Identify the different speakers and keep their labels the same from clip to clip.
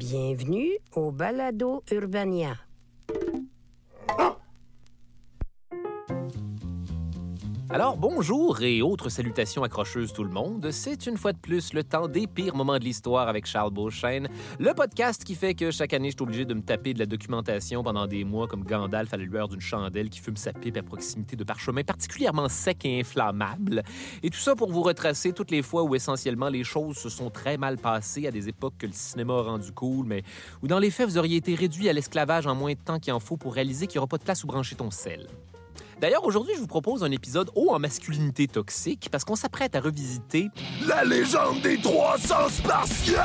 Speaker 1: Bienvenue au Balado Urbania.
Speaker 2: Alors bonjour et autres salutations accrocheuses tout le monde. C'est une fois de plus le temps des pires moments de l'histoire avec Charles Beauchesne, le podcast qui fait que chaque année je suis obligé de me taper de la documentation pendant des mois comme Gandalf à la lueur d'une chandelle qui fume sa pipe à proximité de parchemins particulièrement secs et inflammables. Et tout ça pour vous retracer toutes les fois où essentiellement les choses se sont très mal passées à des époques que le cinéma a rendu cool, mais où dans les faits vous auriez été réduit à l'esclavage en moins de temps qu'il en faut pour réaliser qu'il n'y aura pas de place où brancher ton sel. D'ailleurs, aujourd'hui, je vous propose un épisode haut en masculinité toxique parce qu'on s'apprête à revisiter
Speaker 3: La légende des 300 Spartiates!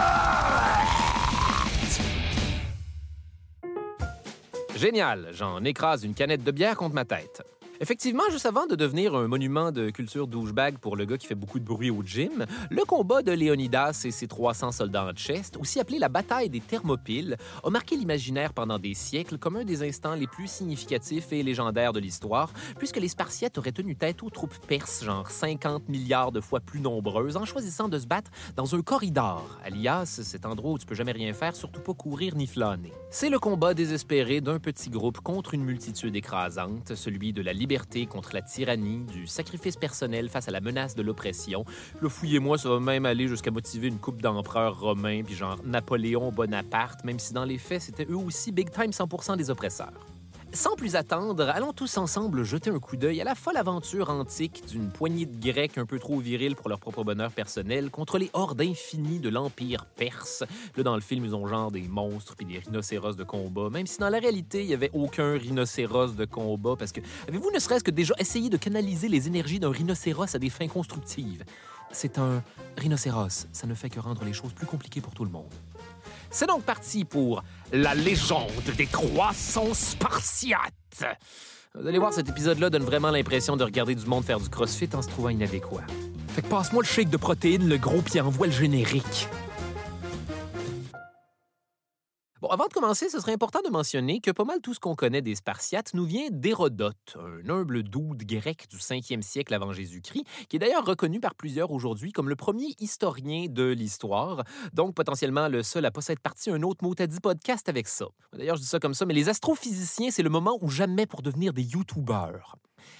Speaker 2: Génial, j'en écrase une canette de bière contre ma tête. Effectivement, juste avant de devenir un monument de culture douchebag pour le gars qui fait beaucoup de bruit au gym, le combat de Léonidas et ses 300 soldats en chest, aussi appelé la bataille des Thermopyles, a marqué l'imaginaire pendant des siècles comme un des instants les plus significatifs et légendaires de l'histoire, puisque les Spartiates auraient tenu tête aux troupes perses, genre 50 milliards de fois plus nombreuses, en choisissant de se battre dans un corridor, alias cet endroit où tu peux jamais rien faire, surtout pas courir ni flâner. C'est le combat désespéré d'un petit groupe contre une multitude écrasante, celui de la liberté contre la tyrannie, du sacrifice personnel face à la menace de l'oppression. Le fouillez-moi, ça va même aller jusqu'à motiver une coupe d'empereurs romains, puis genre Napoléon Bonaparte, même si dans les faits, c'était eux aussi big time 100% des oppresseurs. Sans plus attendre, allons tous ensemble jeter un coup d'œil à la folle aventure antique d'une poignée de Grecs un peu trop virils pour leur propre bonheur personnel contre les hordes infinies de l'Empire perse. Là, dans le film, ils ont genre des monstres puis des rhinocéros de combat, même si dans la réalité, il n'y avait aucun rhinocéros de combat, parce que avez-vous ne serait-ce que déjà essayé de canaliser les énergies d'un rhinocéros à des fins constructives? C'est un rhinocéros, ça ne fait que rendre les choses plus compliquées pour tout le monde. C'est donc parti pour la légende des 300 Spartiates. Vous allez voir, cet épisode-là donne vraiment l'impression de regarder du monde faire du crossfit en se trouvant inadéquat. Fait que passe-moi le shake de protéines, le gros, puis envoie le générique. Avant de commencer, ce serait important de mentionner que pas mal tout ce qu'on connaît des Spartiates nous vient d'Hérodote, un humble dude grec du 5e siècle avant Jésus-Christ, qui est d'ailleurs reconnu par plusieurs aujourd'hui comme le premier historien de l'histoire, donc potentiellement le seul à pas s'être parti un autre mot à dit podcast avec ça. D'ailleurs, je dis ça comme ça, mais les astrophysiciens, c'est le moment où jamais pour devenir des YouTubers.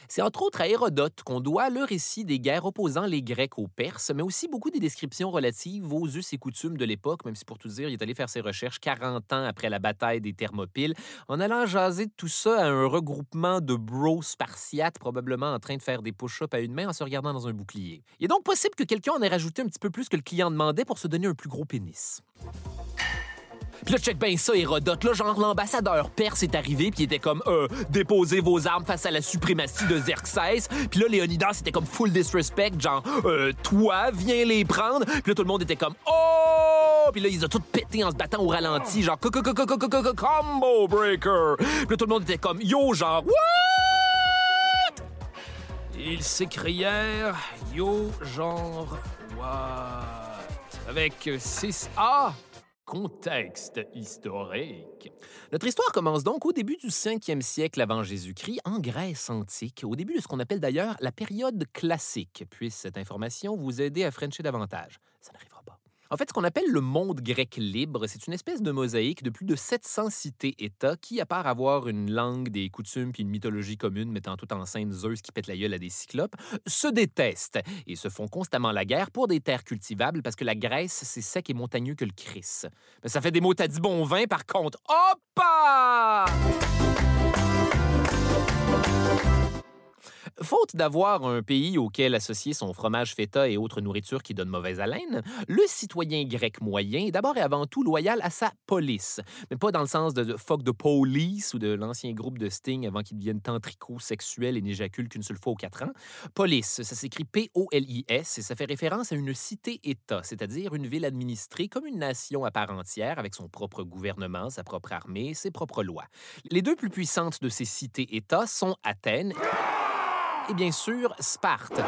Speaker 2: C'est entre autres à Hérodote qu'on doit le récit des guerres opposant les Grecs aux Perses, mais aussi beaucoup des descriptions relatives aux us et coutumes de l'époque, même si pour tout dire, il est allé faire ses recherches 40 ans après la bataille des Thermopyles, en allant jaser tout ça à un regroupement de bros spartiates, probablement en train de faire des push-ups à une main en se regardant dans un bouclier. Il est donc possible que quelqu'un en ait rajouté un petit peu plus que le client demandait pour se donner un plus gros pénis. Puis là, check bien ça, Hérodote. Là, genre, l'ambassadeur perse est arrivé, puis il était comme, euh, déposez vos armes face à la suprématie de Xerxès. Puis là, Léonidas était comme full disrespect, genre, euh, toi, viens les prendre. Puis là, tout le monde était comme, oh! Puis là, ils ont tous pété en se battant au ralenti, genre, combo breaker. Puis là, tout le monde était comme, yo, genre, what? Ils s'écrièrent, yo, genre, what? Avec 6A. Contexte historique. Notre histoire commence donc au début du 5e siècle avant Jésus-Christ, en Grèce antique, au début de ce qu'on appelle d'ailleurs la période classique. Puisse cette information vous aider à frencher davantage. En fait, ce qu'on appelle le monde grec libre, c'est une espèce de mosaïque de plus de 700 cités-États qui, à part avoir une langue, des coutumes puis une mythologie commune mettant tout en scène Zeus qui pète la gueule à des cyclopes, se détestent et se font constamment la guerre pour des terres cultivables parce que la Grèce, c'est sec et montagneux que le Chris. Mais ça fait des mots dit bon vin, par contre. Hoppa! Faute d'avoir un pays auquel associer son fromage feta et autres nourritures qui donnent mauvaise haleine, le citoyen grec moyen est d'abord et avant tout loyal à sa police. Mais pas dans le sens de fuck de police ou de l'ancien groupe de Sting avant qu'il devienne tant sexuel et n'éjacule qu'une seule fois aux quatre ans. Police, ça s'écrit P-O-L-I-S et ça fait référence à une cité-État, c'est-à-dire une ville administrée comme une nation à part entière avec son propre gouvernement, sa propre armée, ses propres lois. Les deux plus puissantes de ces cités-États sont Athènes et bien sûr Sparte.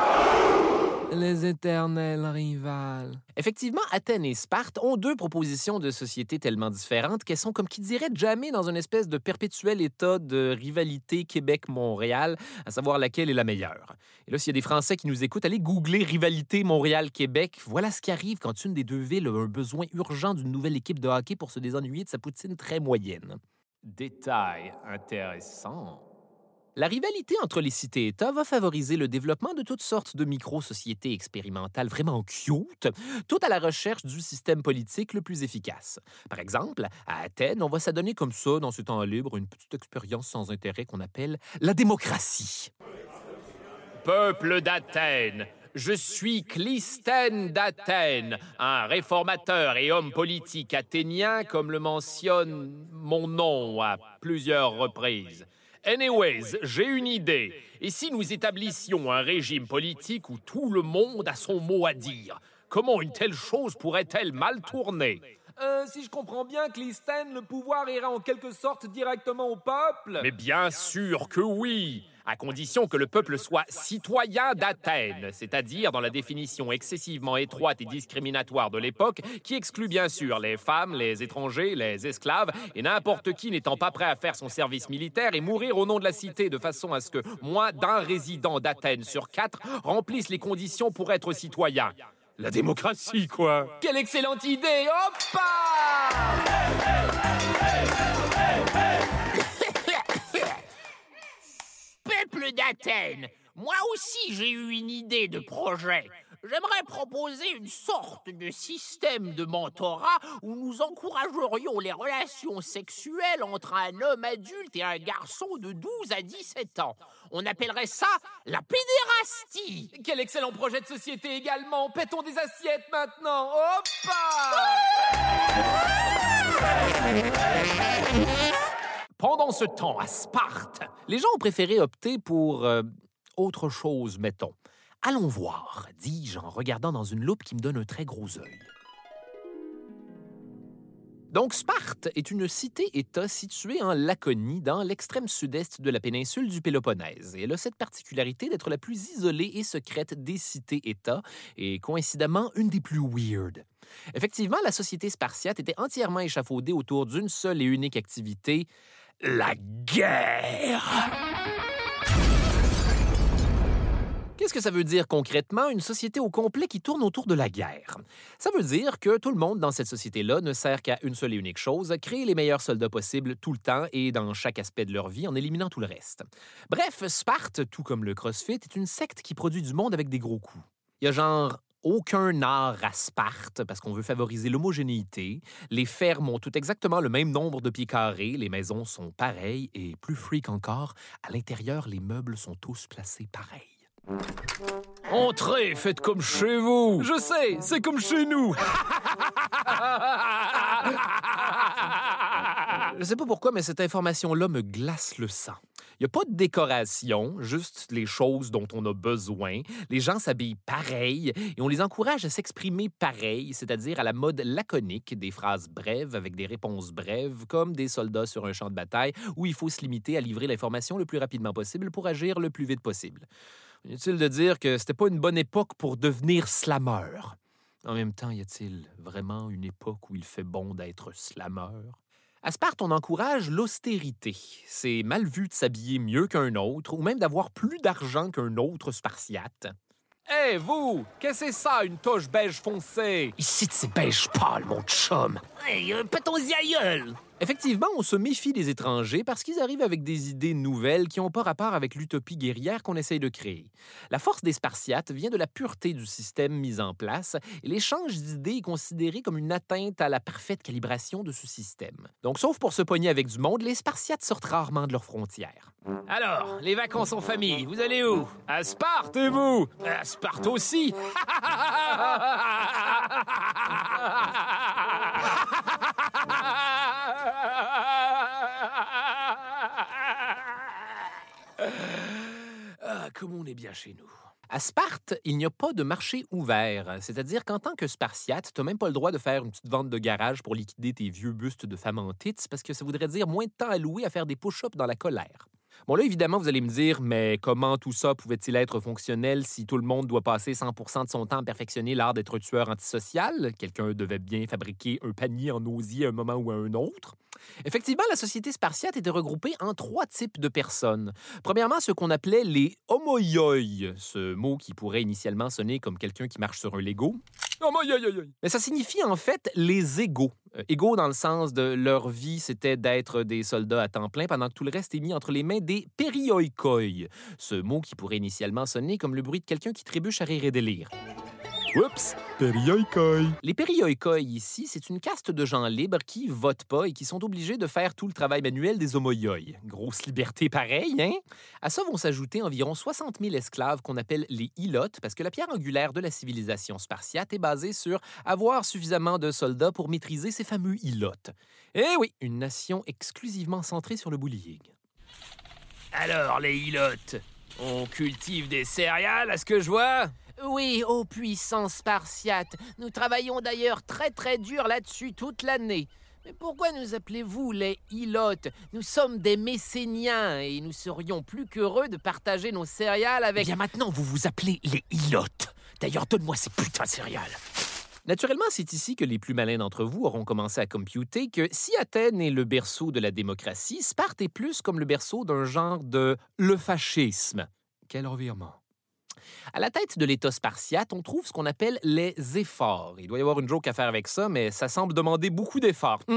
Speaker 2: Les éternels rivales. Effectivement, Athènes et Sparte ont deux propositions de société tellement différentes qu'elles sont, comme qui dirait, jamais dans une espèce de perpétuel état de rivalité Québec-Montréal, à savoir laquelle est la meilleure. Et là, s'il y a des Français qui nous écoutent, allez googler rivalité Montréal-Québec. Voilà ce qui arrive quand une des deux villes a un besoin urgent d'une nouvelle équipe de hockey pour se désennuyer de sa poutine très moyenne. Détail intéressant. La rivalité entre les cités-États va favoriser le développement de toutes sortes de micro-sociétés expérimentales vraiment cute, tout à la recherche du système politique le plus efficace. Par exemple, à Athènes, on va s'adonner comme ça, dans ce temps libre, une petite expérience sans intérêt qu'on appelle la démocratie. Peuple d'Athènes, je suis Clystène d'Athènes, un réformateur et homme politique athénien, comme le mentionne mon nom à plusieurs reprises. Anyways, j'ai une idée. Et si nous établissions un régime politique où tout le monde a son mot à dire Comment une telle chose pourrait-elle mal tourner?
Speaker 4: Euh, si je comprends bien, Clystène, le pouvoir ira en quelque sorte directement au peuple.
Speaker 2: Mais bien sûr que oui à condition que le peuple soit citoyen d'Athènes, c'est-à-dire dans la définition excessivement étroite et discriminatoire de l'époque, qui exclut bien sûr les femmes, les étrangers, les esclaves, et n'importe qui n'étant pas prêt à faire son service militaire et mourir au nom de la cité de façon à ce que moins d'un résident d'Athènes sur quatre remplisse les conditions pour être citoyen. La démocratie, quoi.
Speaker 4: Quelle excellente idée Hoppa
Speaker 5: D'Athènes, moi aussi j'ai eu une idée de projet. J'aimerais proposer une sorte de système de mentorat où nous encouragerions les relations sexuelles entre un homme adulte et un garçon de 12 à 17 ans. On appellerait ça la pédérastie.
Speaker 4: Quel excellent projet de société également. Pétons des assiettes maintenant? Hoppa
Speaker 2: Pendant ce temps, à Sparte, les gens ont préféré opter pour euh, autre chose, mettons. Allons voir, dis-je en regardant dans une loupe qui me donne un très gros œil. Donc, Sparte est une cité-État située en Laconie, dans l'extrême sud-est de la péninsule du Péloponnèse. Elle a cette particularité d'être la plus isolée et secrète des cités-États, et coïncidemment, une des plus weird. Effectivement, la société spartiate était entièrement échafaudée autour d'une seule et unique activité, la guerre. Qu'est-ce que ça veut dire concrètement, une société au complet qui tourne autour de la guerre? Ça veut dire que tout le monde dans cette société-là ne sert qu'à une seule et unique chose, créer les meilleurs soldats possibles tout le temps et dans chaque aspect de leur vie en éliminant tout le reste. Bref, Sparte, tout comme le CrossFit, est une secte qui produit du monde avec des gros coups. Il y a genre aucun art à Sparte parce qu'on veut favoriser l'homogénéité. Les fermes ont tout exactement le même nombre de pieds carrés, les maisons sont pareilles et plus freak encore, à l'intérieur, les meubles sont tous placés pareils. Entrez, faites comme chez vous.
Speaker 4: Je sais, c'est comme chez nous.
Speaker 2: Je sais pas pourquoi, mais cette information-là me glace le sang. Il n'y a pas de décoration, juste les choses dont on a besoin. Les gens s'habillent pareil et on les encourage à s'exprimer pareil, c'est-à-dire à la mode laconique, des phrases brèves avec des réponses brèves, comme des soldats sur un champ de bataille où il faut se limiter à livrer l'information le plus rapidement possible pour agir le plus vite possible. Inutile de dire que c'était pas une bonne époque pour devenir slammer. En même temps, y a-t-il vraiment une époque où il fait bon d'être slammer? À Sparte, on encourage l'austérité. C'est mal vu de s'habiller mieux qu'un autre ou même d'avoir plus d'argent qu'un autre spartiate.
Speaker 4: Hé, vous! Qu'est-ce que c'est ça, une toche beige foncée?
Speaker 5: Ici, c'est beige pâle, mon chum.
Speaker 4: Hey, euh, pétons-y
Speaker 2: Effectivement, on se méfie des étrangers parce qu'ils arrivent avec des idées nouvelles qui n'ont pas rapport avec l'utopie guerrière qu'on essaye de créer. La force des Spartiates vient de la pureté du système mis en place et l'échange d'idées est considéré comme une atteinte à la parfaite calibration de ce système. Donc, sauf pour se pogner avec du monde, les Spartiates sortent rarement de leurs frontières.
Speaker 4: Alors, les vacances en famille, vous allez où? À Sparte et vous? À Sparte aussi? Ah, comme on est bien chez nous.
Speaker 2: À Sparte, il n'y a pas de marché ouvert, c'est-à-dire qu'en tant que Spartiate, tu n'as même pas le droit de faire une petite vente de garage pour liquider tes vieux bustes de femmes en tits, parce que ça voudrait dire moins de temps alloué à faire des push-ups dans la colère. Bon, là, évidemment, vous allez me dire, mais comment tout ça pouvait-il être fonctionnel si tout le monde doit passer 100 de son temps à perfectionner l'art d'être tueur antisocial? Quelqu'un devait bien fabriquer un panier en osier à un moment ou à un autre. Effectivement, la société spartiate était regroupée en trois types de personnes. Premièrement, ce qu'on appelait les homoioi, ce mot qui pourrait initialement sonner comme quelqu'un qui marche sur un Lego. Mais ça signifie en fait les égaux. Euh, égaux dans le sens de leur vie, c'était d'être des soldats à temps plein pendant que tout le reste est mis entre les mains des perioikoi. Ce mot qui pourrait initialement sonner comme le bruit de quelqu'un qui trébuche à rire et délire.
Speaker 3: Oups.
Speaker 2: Les perioikoi ici, c'est une caste de gens libres qui votent pas et qui sont obligés de faire tout le travail manuel des homoioi. Grosse liberté pareil, hein? À ça vont s'ajouter environ 60 000 esclaves qu'on appelle les ilotes, parce que la pierre angulaire de la civilisation spartiate est basée sur avoir suffisamment de soldats pour maîtriser ces fameux ilotes. Eh oui, une nation exclusivement centrée sur le bullying.
Speaker 4: Alors, les ilotes, on cultive des céréales, à ce que je vois?
Speaker 5: Oui, ô puissance spartiate, nous travaillons d'ailleurs très très dur là-dessus toute l'année. Mais pourquoi nous appelez-vous les ilotes Nous sommes des mécéniens et nous serions plus qu'heureux de partager nos céréales
Speaker 4: Eh
Speaker 5: avec...
Speaker 4: bien maintenant, vous vous appelez les ilotes. D'ailleurs, donne-moi ces putains de céréales.
Speaker 2: Naturellement, c'est ici que les plus malins d'entre vous auront commencé à computer que si Athènes est le berceau de la démocratie, Sparte est plus comme le berceau d'un genre de le fascisme. Quel revirement. À la tête de l'État spartiate, on trouve ce qu'on appelle les efforts. Il doit y avoir une joke à faire avec ça, mais ça semble demander beaucoup d'efforts.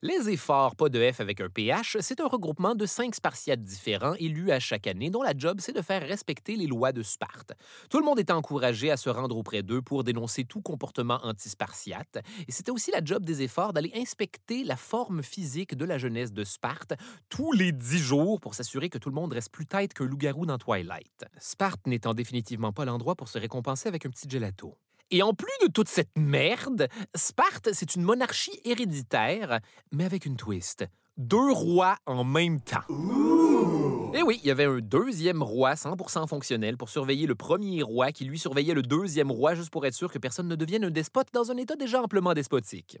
Speaker 2: Les efforts, pas de F avec un PH, c'est un regroupement de cinq Spartiates différents élus à chaque année dont la job c'est de faire respecter les lois de Sparte. Tout le monde était encouragé à se rendre auprès d'eux pour dénoncer tout comportement anti-spartiate et c'était aussi la job des efforts d'aller inspecter la forme physique de la jeunesse de Sparte tous les dix jours pour s'assurer que tout le monde reste plus tête qu'un loup-garou dans Twilight. Sparte n'étant définitivement pas l'endroit pour se récompenser avec un petit gelato. Et en plus de toute cette merde, Sparte, c'est une monarchie héréditaire, mais avec une twist. Deux rois en même temps. Et oui, il y avait un deuxième roi 100% fonctionnel pour surveiller le premier roi qui lui surveillait le deuxième roi juste pour être sûr que personne ne devienne un despote dans un état déjà amplement despotique.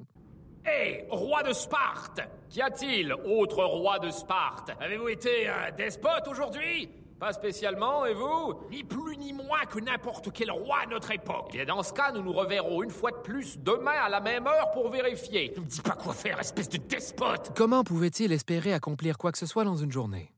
Speaker 4: Hé, roi de Sparte Qu'y a-t-il, autre roi de Sparte? Avez-vous été un despote aujourd'hui? Pas spécialement, et vous Ni plus ni moins que n'importe quel roi à notre époque. Et dans ce cas, nous nous reverrons une fois de plus demain à la même heure pour vérifier. Ne me dis pas quoi faire, espèce de despote
Speaker 2: Comment pouvait-il espérer accomplir quoi que ce soit dans une journée?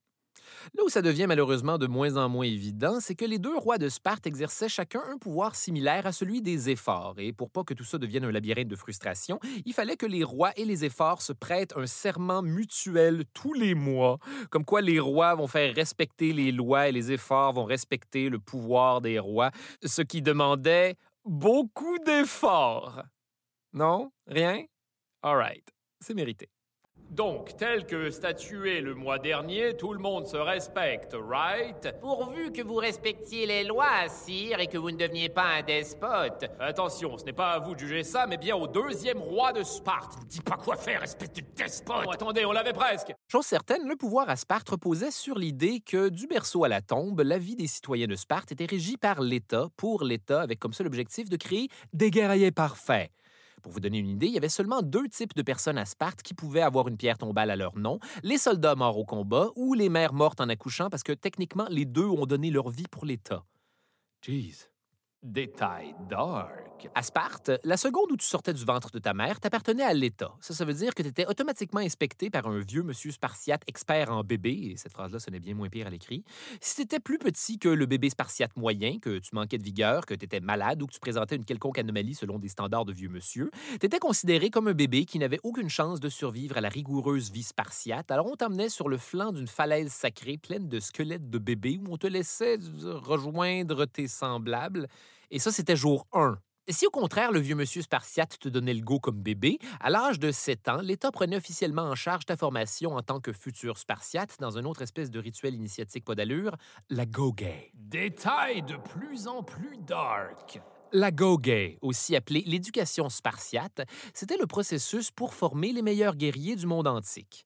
Speaker 2: Là où ça devient malheureusement de moins en moins évident, c'est que les deux rois de Sparte exerçaient chacun un pouvoir similaire à celui des efforts. Et pour pas que tout ça devienne un labyrinthe de frustration, il fallait que les rois et les efforts se prêtent un serment mutuel tous les mois, comme quoi les rois vont faire respecter les lois et les efforts vont respecter le pouvoir des rois, ce qui demandait beaucoup d'efforts. Non? Rien? All right. C'est mérité.
Speaker 4: Donc, tel que statué le mois dernier, tout le monde se respecte, right?
Speaker 5: Pourvu que vous respectiez les lois, sire, et que vous ne deveniez pas un despote.
Speaker 4: Attention, ce n'est pas à vous de juger ça, mais bien au deuxième roi de Sparte. Ne me dis pas quoi faire, espèce de despote Oh, Attendez, on l'avait presque
Speaker 2: Chose certaine, le pouvoir à Sparte reposait sur l'idée que, du berceau à la tombe, la vie des citoyens de Sparte était régie par l'État, pour l'État, avec comme seul objectif de créer des guerriers parfaits. Pour vous donner une idée, il y avait seulement deux types de personnes à Sparte qui pouvaient avoir une pierre tombale à leur nom, les soldats morts au combat ou les mères mortes en accouchant parce que techniquement, les deux ont donné leur vie pour l'État. Jeez.
Speaker 4: Détail dark.
Speaker 2: À Sparte, la seconde où tu sortais du ventre de ta mère t'appartenait à l'État. Ça, ça veut dire que tu étais automatiquement inspecté par un vieux monsieur spartiate expert en bébé, et cette phrase-là sonnait bien moins pire à l'écrit. Si tu étais plus petit que le bébé spartiate moyen, que tu manquais de vigueur, que tu étais malade ou que tu présentais une quelconque anomalie selon des standards de vieux monsieur, tu étais considéré comme un bébé qui n'avait aucune chance de survivre à la rigoureuse vie spartiate. Alors on t'emmenait sur le flanc d'une falaise sacrée pleine de squelettes de bébés où on te laissait rejoindre tes semblables. Et ça, c'était jour 1. Si au contraire, le vieux monsieur spartiate te donnait le go comme bébé, à l'âge de 7 ans, l'État prenait officiellement en charge ta formation en tant que futur spartiate dans une autre espèce de rituel initiatique pas d'allure, la go-gay.
Speaker 4: Détail de plus en plus dark.
Speaker 2: La Go-Gay, aussi appelée l'éducation spartiate, c'était le processus pour former les meilleurs guerriers du monde antique.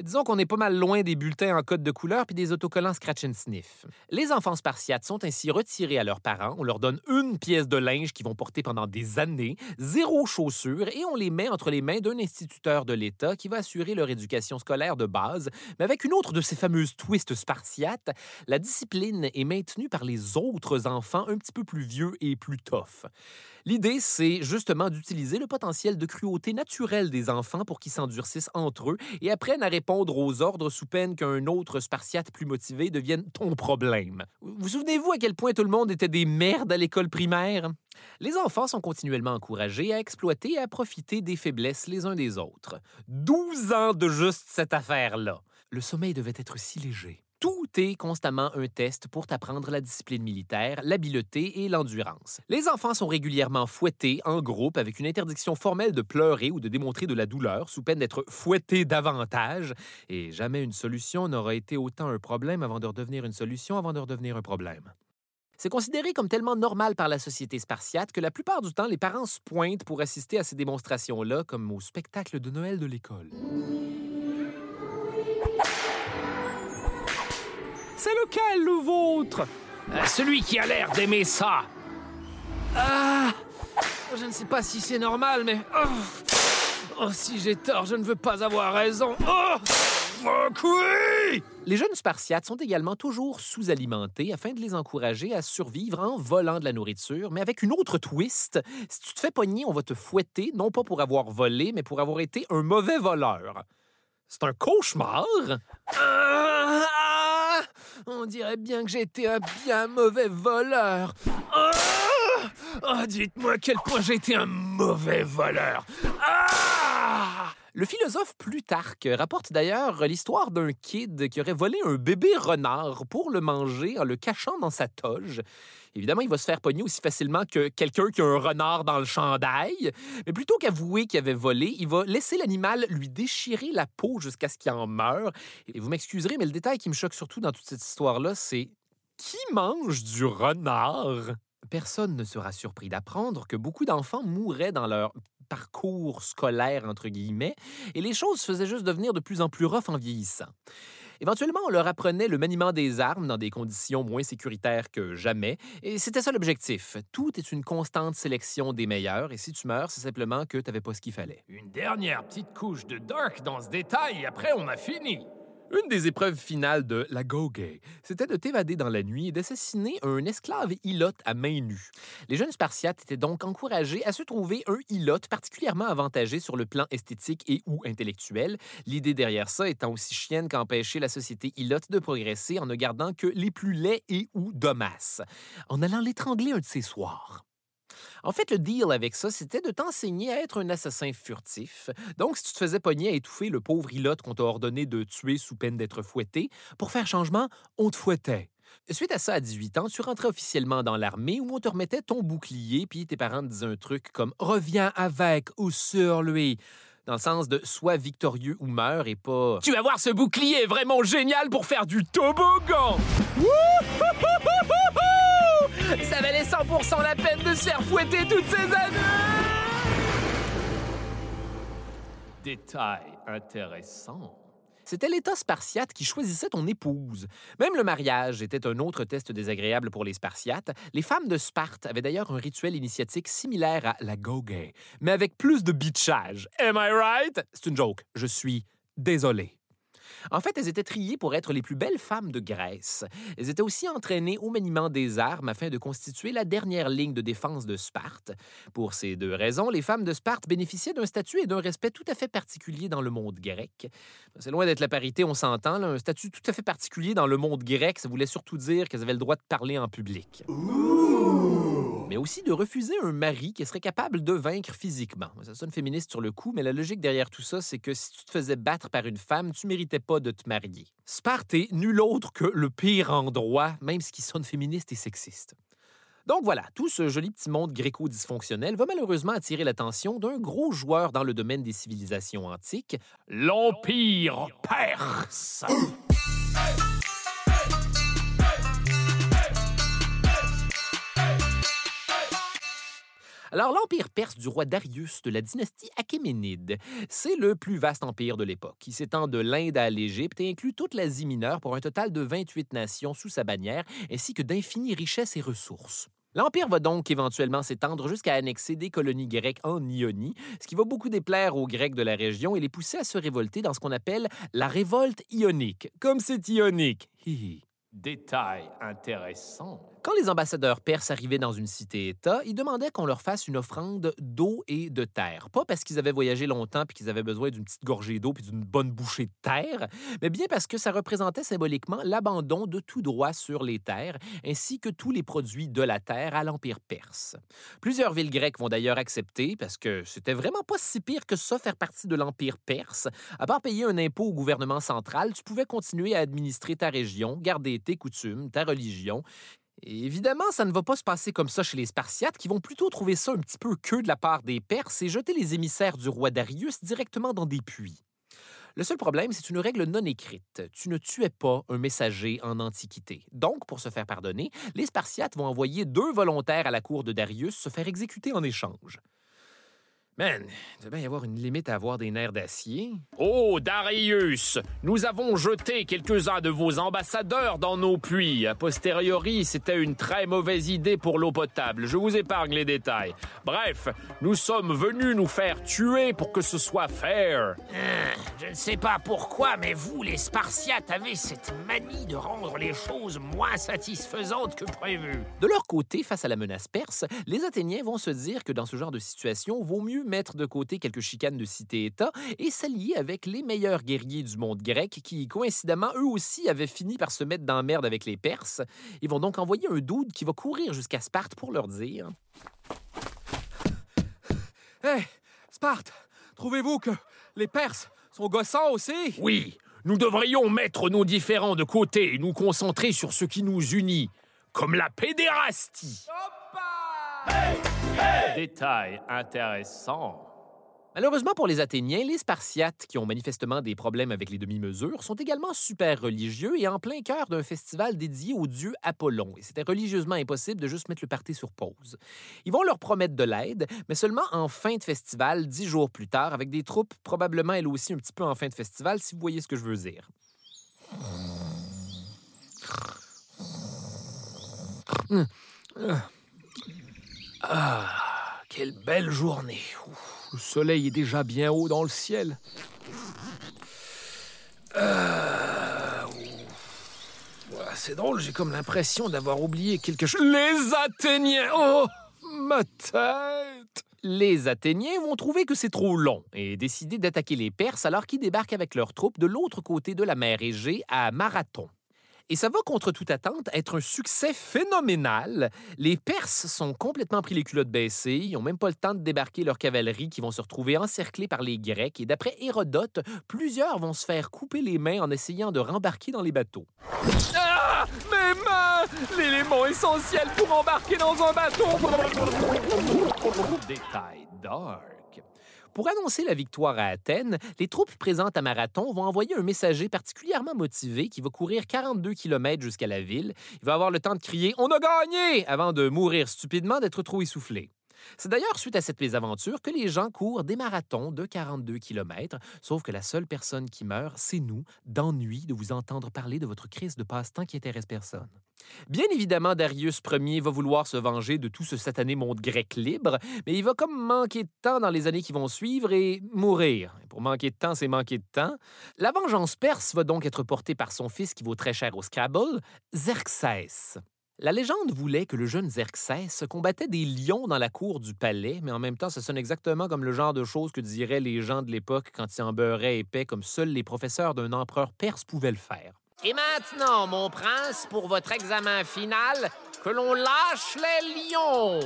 Speaker 2: Disons qu'on est pas mal loin des bulletins en code de couleur puis des autocollants scratch and sniff. Les enfants spartiates sont ainsi retirés à leurs parents, on leur donne une pièce de linge qu'ils vont porter pendant des années, zéro chaussure, et on les met entre les mains d'un instituteur de l'État qui va assurer leur éducation scolaire de base, mais avec une autre de ces fameuses twists spartiates, la discipline est maintenue par les autres enfants un petit peu plus vieux et plus L'idée, c'est justement d'utiliser le potentiel de cruauté naturelle des enfants pour qu'ils s'endurcissent entre eux et apprennent à répondre aux ordres sous peine qu'un autre spartiate plus motivé devienne ton problème. Vous souvenez-vous à quel point tout le monde était des merdes à l'école primaire? Les enfants sont continuellement encouragés à exploiter et à profiter des faiblesses les uns des autres. 12 ans de juste cette affaire-là. Le sommeil devait être si léger. Tout est constamment un test pour t'apprendre la discipline militaire, l'habileté et l'endurance. Les enfants sont régulièrement fouettés en groupe avec une interdiction formelle de pleurer ou de démontrer de la douleur sous peine d'être fouettés davantage. Et jamais une solution n'aura été autant un problème avant de redevenir une solution avant de redevenir un problème. C'est considéré comme tellement normal par la société spartiate que la plupart du temps, les parents se pointent pour assister à ces démonstrations-là comme au spectacle de Noël de l'école.
Speaker 4: C'est lequel le vôtre Euh, Celui qui a l'air d'aimer ça.
Speaker 2: Ah Je ne sais pas si c'est normal, mais. Oh, Oh, si j'ai tort, je ne veux pas avoir raison. Oh
Speaker 4: oui
Speaker 2: Les jeunes spartiates sont également toujours sous-alimentés afin de les encourager à survivre en volant de la nourriture, mais avec une autre twist. Si tu te fais pogner, on va te fouetter, non pas pour avoir volé, mais pour avoir été un mauvais voleur. C'est un cauchemar. Ah, on dirait bien que été un bien mauvais voleur. Ah, ah, Dites-moi à quel point été un mauvais voleur. Ah! Le philosophe Plutarque rapporte d'ailleurs l'histoire d'un kid qui aurait volé un bébé renard pour le manger en le cachant dans sa toge. Évidemment, il va se faire pogner aussi facilement que quelqu'un qui a un renard dans le chandail. Mais plutôt qu'avouer qu'il avait volé, il va laisser l'animal lui déchirer la peau jusqu'à ce qu'il en meure. Et vous m'excuserez, mais le détail qui me choque surtout dans toute cette histoire-là, c'est qui mange du renard? Personne ne sera surpris d'apprendre que beaucoup d'enfants mouraient dans leur parcours scolaire, entre guillemets, et les choses faisaient juste devenir de plus en plus rough en vieillissant. Éventuellement, on leur apprenait le maniement des armes dans des conditions moins sécuritaires que jamais, et c'était ça l'objectif. Tout est une constante sélection des meilleurs, et si tu meurs, c'est simplement que tu n'avais pas ce qu'il fallait.
Speaker 4: Une dernière petite couche de dark dans ce détail, et après on a fini.
Speaker 2: Une des épreuves finales de la Go-Gay, c'était de t'évader dans la nuit et d'assassiner un esclave ilote à main nue. Les jeunes Spartiates étaient donc encouragés à se trouver un ilote particulièrement avantagé sur le plan esthétique et ou intellectuel, l'idée derrière ça étant aussi chienne qu'empêcher la société ilote de progresser en ne gardant que les plus laids et ou domasses, en allant l'étrangler un de ces soirs. En fait, le deal avec ça, c'était de t'enseigner à être un assassin furtif. Donc, si tu te faisais pogner à étouffer le pauvre ilote qu'on t'a ordonné de tuer sous peine d'être fouetté, pour faire changement, on te fouettait. Suite à ça, à 18 ans, tu rentrais officiellement dans l'armée où on te remettait ton bouclier, puis tes parents disaient un truc comme Reviens avec ou sur lui dans le sens de soit victorieux ou meurs et pas
Speaker 4: Tu vas voir, ce bouclier est vraiment génial pour faire du toboggan
Speaker 2: Ça valait 100% la peine de se faire fouetter toutes ces années
Speaker 4: Détail intéressant.
Speaker 2: C'était l'État spartiate qui choisissait ton épouse. Même le mariage était un autre test désagréable pour les Spartiates. Les femmes de Sparte avaient d'ailleurs un rituel initiatique similaire à la go-gay, mais avec plus de bitchage. Am I right? C'est une joke. Je suis désolé. En fait, elles étaient triées pour être les plus belles femmes de Grèce. Elles étaient aussi entraînées au maniement des armes afin de constituer la dernière ligne de défense de Sparte. Pour ces deux raisons, les femmes de Sparte bénéficiaient d'un statut et d'un respect tout à fait particulier dans le monde grec. C'est loin d'être la parité, on s'entend. Un statut tout à fait particulier dans le monde grec, ça voulait surtout dire qu'elles avaient le droit de parler en public. Mais aussi de refuser un mari qui serait capable de vaincre physiquement. Ça sonne féministe sur le coup, mais la logique derrière tout ça, c'est que si tu te faisais battre par une femme, tu méritais pas de te marier. Sparte est nul autre que le pire endroit, même ce qui sonne féministe et sexiste. Donc voilà, tout ce joli petit monde gréco-dysfonctionnel va malheureusement attirer l'attention d'un gros joueur dans le domaine des civilisations antiques, l'Empire perse. Alors, l'Empire perse du roi Darius de la dynastie achéménide, c'est le plus vaste empire de l'époque. Il s'étend de l'Inde à l'Égypte et inclut toute l'Asie mineure pour un total de 28 nations sous sa bannière, ainsi que d'infinies richesses et ressources. L'Empire va donc éventuellement s'étendre jusqu'à annexer des colonies grecques en Ionie, ce qui va beaucoup déplaire aux Grecs de la région et les pousser à se révolter dans ce qu'on appelle la révolte ionique. Comme c'est ionique. Détail intéressant. Quand les ambassadeurs perses arrivaient dans une cité-État, ils demandaient qu'on leur fasse une offrande d'eau et de terre. Pas parce qu'ils avaient voyagé longtemps puis qu'ils avaient besoin d'une petite gorgée d'eau puis d'une bonne bouchée de terre, mais bien parce que ça représentait symboliquement l'abandon de tout droit sur les terres ainsi que tous les produits de la terre à l'Empire perse. Plusieurs villes grecques vont d'ailleurs accepter parce que c'était vraiment pas si pire que ça faire partie de l'Empire perse. À part payer un impôt au gouvernement central, tu pouvais continuer à administrer ta région, garder tes coutumes, ta religion évidemment, ça ne va pas se passer comme ça chez les Spartiates, qui vont plutôt trouver ça un petit peu queue de la part des Perses et jeter les émissaires du roi Darius directement dans des puits. Le seul problème, c'est une règle non écrite. Tu ne tuais pas un messager en Antiquité. Donc, pour se faire pardonner, les Spartiates vont envoyer deux volontaires à la cour de Darius se faire exécuter en échange. Man, il doit bien y avoir une limite à avoir des nerfs d'acier.
Speaker 4: Oh, Darius, nous avons jeté quelques-uns de vos ambassadeurs dans nos puits. A posteriori, c'était une très mauvaise idée pour l'eau potable. Je vous épargne les détails. Bref, nous sommes venus nous faire tuer pour que ce soit fair.
Speaker 5: Ah, je ne sais pas pourquoi, mais vous, les Spartiates, avez cette manie de rendre les choses moins satisfaisantes que prévu.
Speaker 2: De leur côté, face à la menace perse, les Athéniens vont se dire que dans ce genre de situation, vaut mieux mettre de côté quelques chicanes de cité-État et s'allier avec les meilleurs guerriers du monde grec qui, coïncidemment, eux aussi avaient fini par se mettre dans la merde avec les Perses. Ils vont donc envoyer un doute qui va courir jusqu'à Sparte pour leur dire
Speaker 3: Hé, Sparte, trouvez-vous que les Perses sont gossants aussi?
Speaker 4: Oui, nous devrions mettre nos différends de côté et nous concentrer sur ce qui nous unit, comme la pédérastie.
Speaker 2: Détail intéressant. Malheureusement pour les Athéniens, les Spartiates, qui ont manifestement des problèmes avec les demi-mesures, sont également super religieux et en plein cœur d'un festival dédié au dieu Apollon. Et c'était religieusement impossible de juste mettre le party sur pause. Ils vont leur promettre de l'aide, mais seulement en fin de festival, dix jours plus tard, avec des troupes probablement elles aussi un petit peu en fin de festival, si vous voyez ce que je veux dire. Ah, quelle belle journée. Le soleil est déjà bien haut dans le ciel. Ah, ouf. Ouais, C'est drôle, j'ai comme l'impression d'avoir oublié quelque chose. Les Athéniens! Oh, ma tête! Les Athéniens vont trouver que c'est trop long et décider d'attaquer les Perses alors qu'ils débarquent avec leurs troupes de l'autre côté de la mer Égée à Marathon. Et ça va, contre toute attente, être un succès phénoménal. Les Perses sont complètement pris les culottes baissées. Ils n'ont même pas le temps de débarquer leur cavalerie qui vont se retrouver encerclés par les Grecs. Et d'après Hérodote, plusieurs vont se faire couper les mains en essayant de rembarquer dans les bateaux. Ah! Mes mains! L'élément essentiel pour embarquer dans un bateau! Détail dark. Pour annoncer la victoire à Athènes, les troupes présentes à Marathon vont envoyer un messager particulièrement motivé qui va courir 42 km jusqu'à la ville. Il va avoir le temps de crier On a gagné avant de mourir stupidement d'être trop essoufflé. C'est d'ailleurs suite à cette mésaventure que les gens courent des marathons de 42 km, sauf que la seule personne qui meurt, c'est nous, d'ennui de vous entendre parler de votre crise de passe-temps qui intéresse personne. Bien évidemment, Darius Ier va vouloir se venger de tout ce satané monde grec libre, mais il va comme manquer de temps dans les années qui vont suivre et mourir. pour manquer de temps, c'est manquer de temps. La vengeance perse va donc être portée par son fils qui vaut très cher au Scrabble, Xerxès. La légende voulait que le jeune Xerxès combattait des lions dans la cour du palais, mais en même temps, ça sonne exactement comme le genre de choses que diraient les gens de l'époque quand ils en beurraient épais, comme seuls les professeurs d'un empereur perse pouvaient le faire.
Speaker 5: Et maintenant, mon prince, pour votre examen final, que l'on lâche les lions.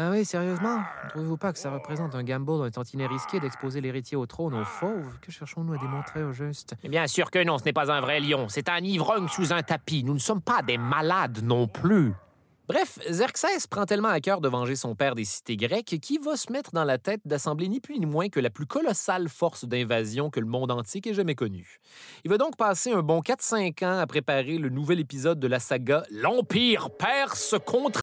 Speaker 2: Ah oui, sérieusement? Ne trouvez-vous pas que ça représente un gamble, un tantinet risqué d'exposer l'héritier au trône aux fauves? Que cherchons-nous à démontrer au juste?
Speaker 5: Eh Bien sûr que non, ce n'est pas un vrai lion. C'est un ivrogne sous un tapis. Nous ne sommes pas des malades non plus.
Speaker 2: Bref, Xerxès prend tellement à cœur de venger son père des cités grecques qu'il va se mettre dans la tête d'assembler ni plus ni moins que la plus colossale force d'invasion que le monde antique ait jamais connue. Il va donc passer un bon 4-5 ans à préparer le nouvel épisode de la saga L'Empire perse contre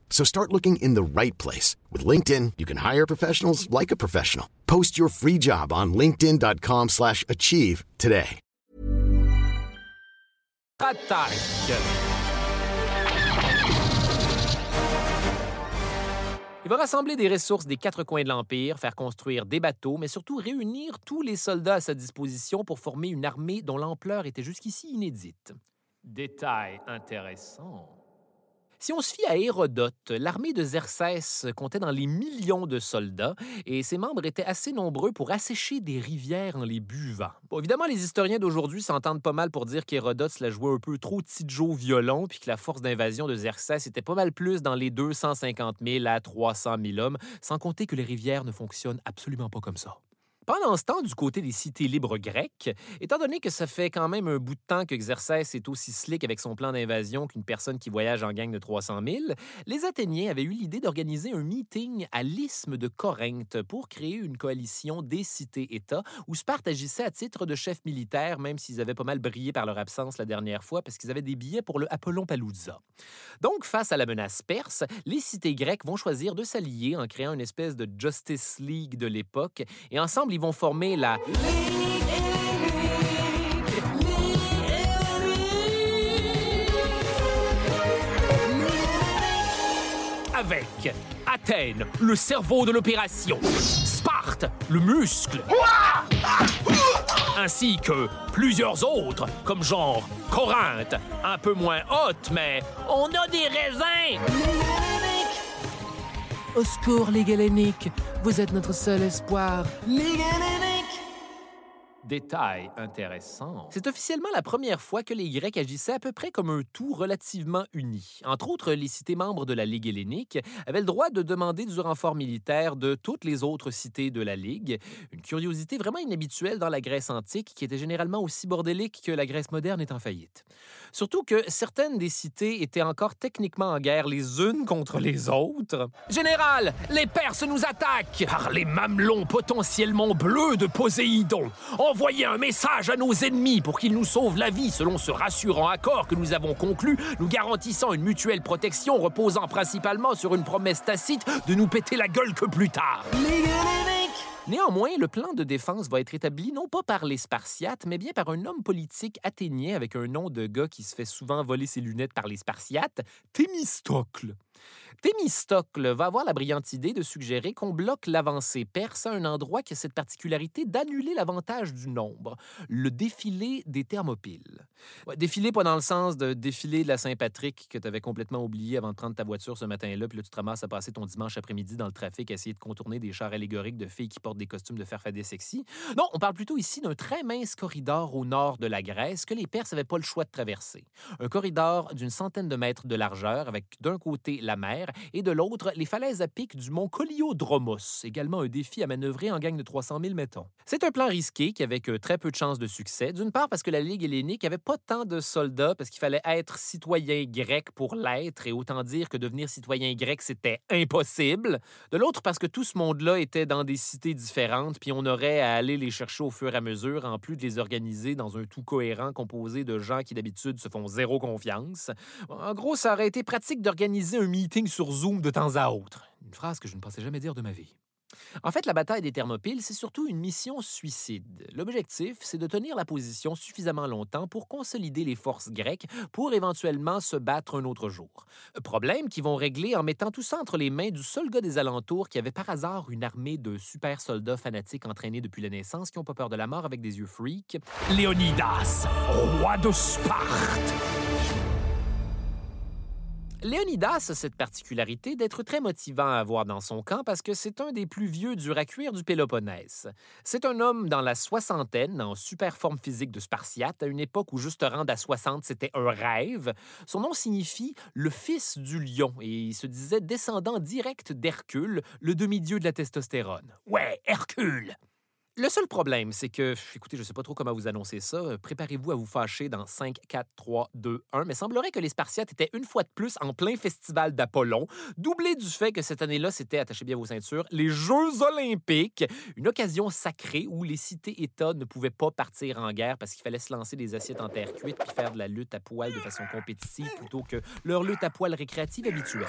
Speaker 6: So start looking in the right place. With LinkedIn, you can hire professionals like a professional. Post your free job on linkedin.com slash achieve today.
Speaker 2: attaque. Il va rassembler des ressources des quatre coins de l'Empire, faire construire des bateaux, mais surtout réunir tous les soldats à sa disposition pour former une armée dont l'ampleur était jusqu'ici inédite. Détail intéressant. Si on se fie à Hérodote, l'armée de Xerxès comptait dans les millions de soldats et ses membres étaient assez nombreux pour assécher des rivières en les buvant. Évidemment, les historiens d'aujourd'hui s'entendent pas mal pour dire qu'Hérodote la jouait un peu trop Tidjo violon puis que la force d'invasion de Xerxès était pas mal plus dans les 250 000 à 300 000 hommes, sans compter que les rivières ne fonctionnent absolument pas comme ça. Pendant ce temps, du côté des cités libres grecques, étant donné que ça fait quand même un bout de temps que Xerxès est aussi slick avec son plan d'invasion qu'une personne qui voyage en gang de 300 000, les Athéniens avaient eu l'idée d'organiser un meeting à l'isthme de Corinthe pour créer une coalition des cités-États où Sparte agissait à titre de chef militaire, même s'ils avaient pas mal brillé par leur absence la dernière fois parce qu'ils avaient des billets pour le Apollon Palooza. Donc, face à la menace perse, les cités grecques vont choisir de s'allier en créant une espèce de Justice League de l'époque et ensemble, vont former la avec Athènes, le cerveau de l'opération, Sparte, le muscle, ainsi que plusieurs autres, comme genre Corinthe, un peu moins haute, mais on a des raisins. Au secours, les Galéniques, vous êtes notre seul espoir. Détail intéressant. C'est officiellement la première fois que les Grecs agissaient à peu près comme un tout relativement uni. Entre autres, les cités membres de la Ligue hellénique avaient le droit de demander du renfort militaire de toutes les autres cités de la Ligue. Une curiosité vraiment inhabituelle dans la Grèce antique, qui était généralement aussi bordélique que la Grèce moderne est en faillite. Surtout que certaines des cités étaient encore techniquement en guerre les unes contre les autres. Général, les Perses nous attaquent par les mamelons potentiellement bleus de Poséidon. Envoyez un message à nos ennemis pour qu'ils nous sauvent la vie selon ce rassurant accord que nous avons conclu, nous garantissant une mutuelle protection reposant principalement sur une promesse tacite de nous péter la gueule que plus tard. Néanmoins, le plan de défense va être établi non pas par les Spartiates, mais bien par un homme politique athénien avec un nom de gars qui se fait souvent voler ses lunettes par les Spartiates, Thémistocle. Thémistocle va avoir la brillante idée de suggérer qu'on bloque l'avancée perse à un endroit qui a cette particularité d'annuler l'avantage du nombre, le défilé des Thermopyles. Défilé pas dans le sens de défilé de la Saint-Patrick que tu avais complètement oublié avant de prendre ta voiture ce matin-là, puis là tu te ramasses à passer ton dimanche après-midi dans le trafic à essayer de contourner des chars allégoriques de filles qui portent des costumes de farfadets sexy. Non, on parle plutôt ici d'un très mince corridor au nord de la Grèce que les Perses n'avaient pas le choix de traverser. Un corridor d'une centaine de mètres de largeur avec d'un côté et de l'autre, les falaises à pic du mont Koliodromos, également un défi à manœuvrer en gang de 300 000 mettons. C'est un plan risqué qui avait que très peu de chances de succès, d'une part parce que la Ligue hellénique avait pas tant de soldats, parce qu'il fallait être citoyen grec pour l'être, et autant dire que devenir citoyen grec, c'était impossible. De l'autre parce que tout ce monde-là était dans des cités différentes, puis on aurait à aller les chercher au fur et à mesure, en plus de les organiser dans un tout cohérent composé de gens qui d'habitude se font zéro confiance. En gros, ça aurait été pratique d'organiser un meeting sur Zoom de temps à autre. Une phrase que je ne pensais jamais dire de ma vie. En fait, la bataille des Thermopyles, c'est surtout une mission suicide. L'objectif, c'est de tenir la position suffisamment longtemps pour consolider les forces grecques pour éventuellement se battre un autre jour. Problème qu'ils vont régler en mettant tout ça entre les mains du seul gars des alentours qui avait par hasard une armée de super soldats fanatiques entraînés depuis la naissance qui n'ont pas peur de la mort avec des yeux freaks.
Speaker 4: Léonidas, roi de Sparte.
Speaker 2: Léonidas a cette particularité d'être très motivant à avoir dans son camp parce que c'est un des plus vieux durs à cuire du Péloponnèse. C'est un homme dans la soixantaine, en super forme physique de Spartiate, à une époque où juste rendre à 60, c'était un rêve. Son nom signifie le fils du lion et il se disait descendant direct d'Hercule, le demi-dieu de la testostérone.
Speaker 4: Ouais, Hercule.
Speaker 2: Le seul problème, c'est que, écoutez, je ne sais pas trop comment vous annoncer ça. euh, Préparez-vous à vous fâcher dans 5, 4, 3, 2, 1. Mais semblerait que les Spartiates étaient une fois de plus en plein festival d'Apollon, doublé du fait que cette année-là, c'était, attachez bien vos ceintures, les Jeux olympiques, une occasion sacrée où les cités-États ne pouvaient pas partir en guerre parce qu'il fallait se lancer des assiettes en terre cuite puis faire de la lutte à poil de façon compétitive plutôt que leur lutte à poil récréative habituelle.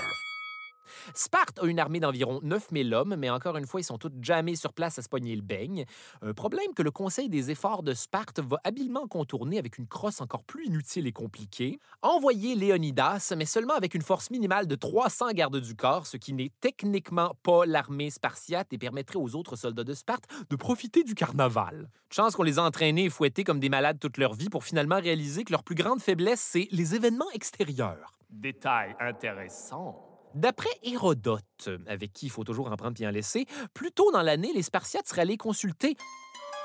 Speaker 2: Sparte a une armée d'environ 9000 hommes, mais encore une fois, ils sont tous jamais sur place à se pogner le beigne. Un problème que le Conseil des efforts de Sparte va habilement contourner avec une crosse encore plus inutile et compliquée. Envoyer Léonidas, mais seulement avec une force minimale de 300 gardes du corps, ce qui n'est techniquement pas l'armée spartiate et permettrait aux autres soldats de Sparte de profiter du carnaval. Chance qu'on les a entraînés et fouettés comme des malades toute leur vie pour finalement réaliser que leur plus grande faiblesse, c'est les événements extérieurs.
Speaker 4: Détail intéressant.
Speaker 2: D'après Hérodote, avec qui il faut toujours en prendre puis en laisser, plus tôt dans l'année, les Spartiates seraient allés consulter,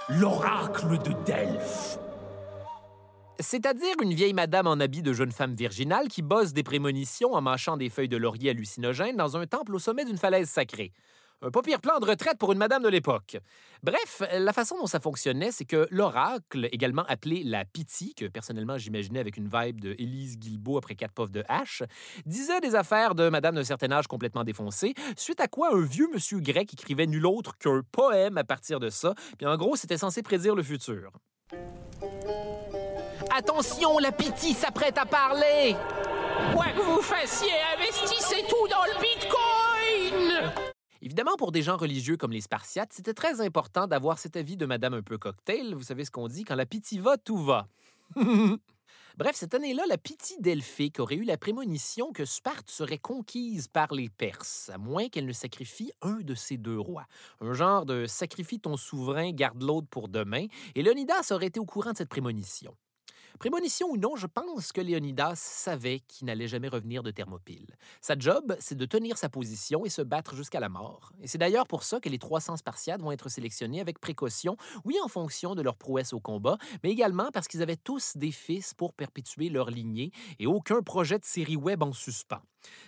Speaker 4: L'oracle de Delphes.
Speaker 2: c'est-à-dire une vieille madame en habit de jeune femme virginale qui bosse des prémonitions en mâchant des feuilles de laurier hallucinogènes dans un temple au sommet d'une falaise sacrée. Un pas pire plan de retraite pour une madame de l'époque. Bref, la façon dont ça fonctionnait, c'est que l'oracle, également appelé la Pythie, que personnellement j'imaginais avec une vibe de Élise Guilbeault après quatre puffs de hache, disait des affaires de madame d'un certain âge complètement défoncée, suite à quoi un vieux monsieur grec écrivait nul autre qu'un poème à partir de ça, puis en gros, c'était censé prédire le futur. Attention, la Pythie s'apprête à parler!
Speaker 5: Quoi que vous fassiez, investissez tout dans le Bitcoin
Speaker 2: Évidemment, pour des gens religieux comme les Spartiates, c'était très important d'avoir cet avis de Madame un peu cocktail. Vous savez ce qu'on dit, quand la Pythie va, tout va. Bref, cette année-là, la Pythie delphique aurait eu la prémonition que Sparte serait conquise par les Perses, à moins qu'elle ne sacrifie un de ses deux rois. Un genre de sacrifie ton souverain, garde l'autre pour demain, et Léonidas aurait été au courant de cette prémonition. Prémonition ou non, je pense que Léonidas savait qu'il n'allait jamais revenir de Thermopyle. Sa job, c'est de tenir sa position et se battre jusqu'à la mort. Et c'est d'ailleurs pour ça que les 300 Spartiates vont être sélectionnés avec précaution, oui en fonction de leur prouesse au combat, mais également parce qu'ils avaient tous des fils pour perpétuer leur lignée et aucun projet de série web en suspens.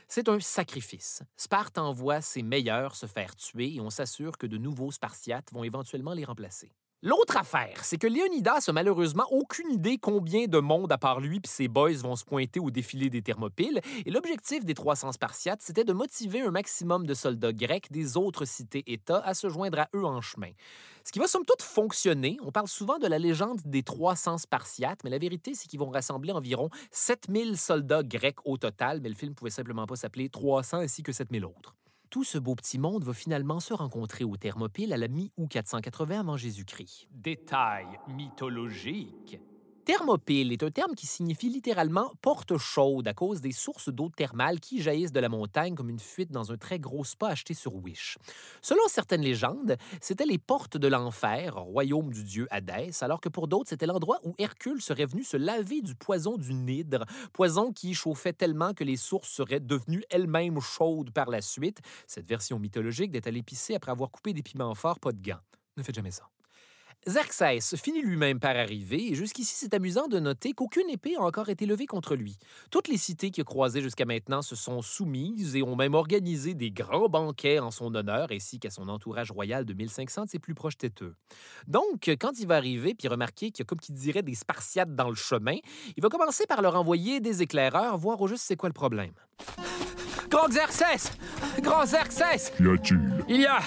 Speaker 2: C'est un sacrifice. Sparte envoie ses meilleurs se faire tuer et on s'assure que de nouveaux Spartiates vont éventuellement les remplacer. L'autre affaire, c'est que Léonidas a malheureusement aucune idée combien de monde à part lui puis ses boys vont se pointer au défilé des Thermopyles, et l'objectif des 300 Spartiates, c'était de motiver un maximum de soldats grecs des autres cités-États à se joindre à eux en chemin. Ce qui va somme toute fonctionner. On parle souvent de la légende des 300 Spartiates, mais la vérité, c'est qu'ils vont rassembler environ 7000 soldats grecs au total, mais le film pouvait simplement pas s'appeler 300 ainsi que 7000 autres. Tout ce beau petit monde va finalement se rencontrer aux Thermopyles à la mi-août 480 avant Jésus-Christ.
Speaker 4: Détail mythologique.
Speaker 2: Thermopyle est un terme qui signifie littéralement porte chaude à cause des sources d'eau thermale qui jaillissent de la montagne comme une fuite dans un très gros spa acheté sur Wish. Selon certaines légendes, c'était les portes de l'enfer, royaume du dieu Hadès, alors que pour d'autres, c'était l'endroit où Hercule serait venu se laver du poison du nidre, poison qui chauffait tellement que les sources seraient devenues elles-mêmes chaudes par la suite. Cette version mythologique d'être allé pisser après avoir coupé des piments forts, pas de gants. Ne faites jamais ça. Xerxès finit lui-même par arriver, et jusqu'ici c'est amusant de noter qu'aucune épée a encore été levée contre lui. Toutes les cités qu'il a croisées jusqu'à maintenant se sont soumises et ont même organisé des grands banquets en son honneur, ainsi qu'à son entourage royal de 1500 de ses plus proches têteux. Donc, quand il va arriver puis remarquer qu'il y a comme qui dirait des Spartiates dans le chemin, il va commencer par leur envoyer des éclaireurs, voir au juste c'est quoi le problème.
Speaker 3: Grand Xerxès! Grand Xerxès!
Speaker 7: Qu'y a-t-il?
Speaker 3: Il y a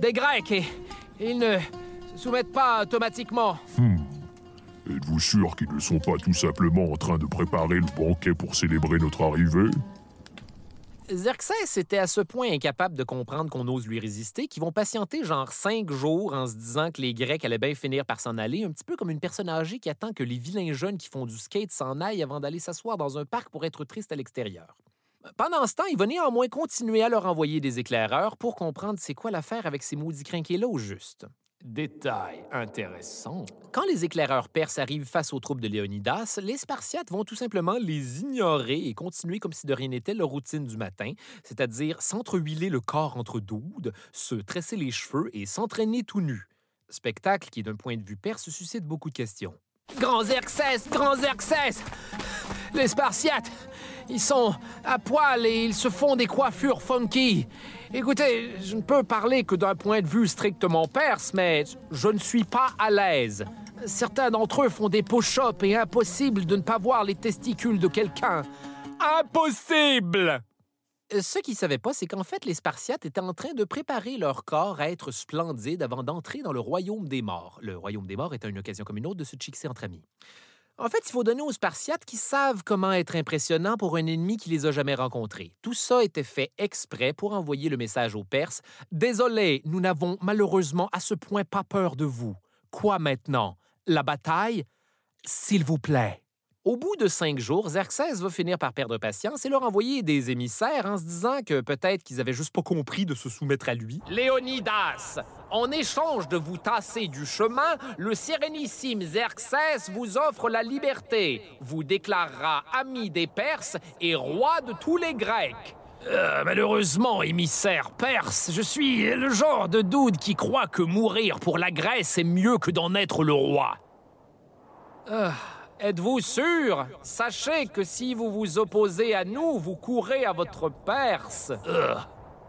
Speaker 3: des Grecs et ils ne soumettent pas automatiquement.
Speaker 7: Êtes-vous sûr qu'ils ne sont pas tout simplement en train de préparer le banquet pour célébrer notre arrivée?
Speaker 2: Xerxès était à ce point incapable de comprendre qu'on ose lui résister qu'ils vont patienter genre cinq jours en se disant que les Grecs allaient bien finir par s'en aller, un petit peu comme une personne âgée qui attend que les vilains jeunes qui font du skate s'en aillent avant d'aller s'asseoir dans un parc pour être triste à l'extérieur. Pendant ce temps, il va néanmoins continuer à leur envoyer des éclaireurs pour comprendre c'est quoi l'affaire avec ces maudits crinqués-là au juste.
Speaker 4: Détail intéressant.
Speaker 2: Quand les éclaireurs perses arrivent face aux troupes de Léonidas, les Spartiates vont tout simplement les ignorer et continuer comme si de rien n'était leur routine du matin, c'est-à-dire s'entrehuiler le corps entre doudes, se tresser les cheveux et s'entraîner tout nu. Spectacle qui, d'un point de vue perse, suscite beaucoup de questions.
Speaker 3: Grand Xerxès! Grand Xerxès! Les Spartiates, ils sont à poil et ils se font des coiffures funky. Écoutez, je ne peux parler que d'un point de vue strictement perse, mais je ne suis pas à l'aise. Certains d'entre eux font des push-ups et impossible de ne pas voir les testicules de quelqu'un. Impossible!
Speaker 2: Ce qu'ils ne savaient pas, c'est qu'en fait, les Spartiates étaient en train de préparer leur corps à être splendides avant d'entrer dans le royaume des morts. Le royaume des morts étant une occasion comme une autre de se chixer entre amis. En fait, il faut donner aux Spartiates qui savent comment être impressionnants pour un ennemi qui les a jamais rencontrés. Tout ça était fait exprès pour envoyer le message aux Perses. Désolé, nous n'avons malheureusement à ce point pas peur de vous. Quoi maintenant? La bataille? S'il vous plaît. Au bout de cinq jours, Xerxès va finir par perdre patience et leur envoyer des émissaires en se disant que peut-être qu'ils avaient juste pas compris de se soumettre à lui.
Speaker 5: Léonidas, en échange de vous tasser du chemin, le sérénissime Xerxès vous offre la liberté, vous déclarera ami des Perses et roi de tous les Grecs.
Speaker 4: Euh, malheureusement, émissaire perse, je suis le genre de dude qui croit que mourir pour la Grèce est mieux que d'en être le roi.
Speaker 5: Êtes-vous sûr? Sachez que si vous vous opposez à nous, vous courez à votre Perse.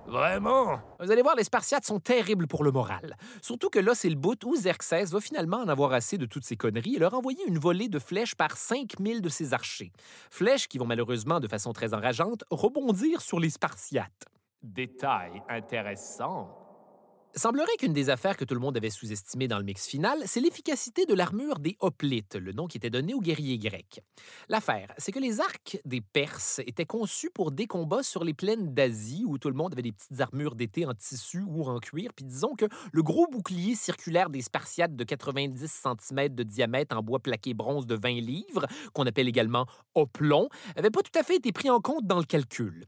Speaker 4: Vraiment?
Speaker 2: Vous allez voir, les Spartiates sont terribles pour le moral. Surtout que là, c'est le bout où Xerxès va finalement en avoir assez de toutes ces conneries et leur envoyer une volée de flèches par 5000 de ses archers. Flèches qui vont malheureusement, de façon très enrageante, rebondir sur les Spartiates.
Speaker 4: Détail intéressant.
Speaker 2: Semblerait qu'une des affaires que tout le monde avait sous-estimées dans le mix final, c'est l'efficacité de l'armure des hoplites, le nom qui était donné aux guerriers grecs. L'affaire, c'est que les arcs des Perses étaient conçus pour des combats sur les plaines d'Asie où tout le monde avait des petites armures d'été en tissu ou en cuir, puis disons que le gros bouclier circulaire des Spartiates de 90 cm de diamètre en bois plaqué bronze de 20 livres, qu'on appelle également hoplon, avait pas tout à fait été pris en compte dans le calcul.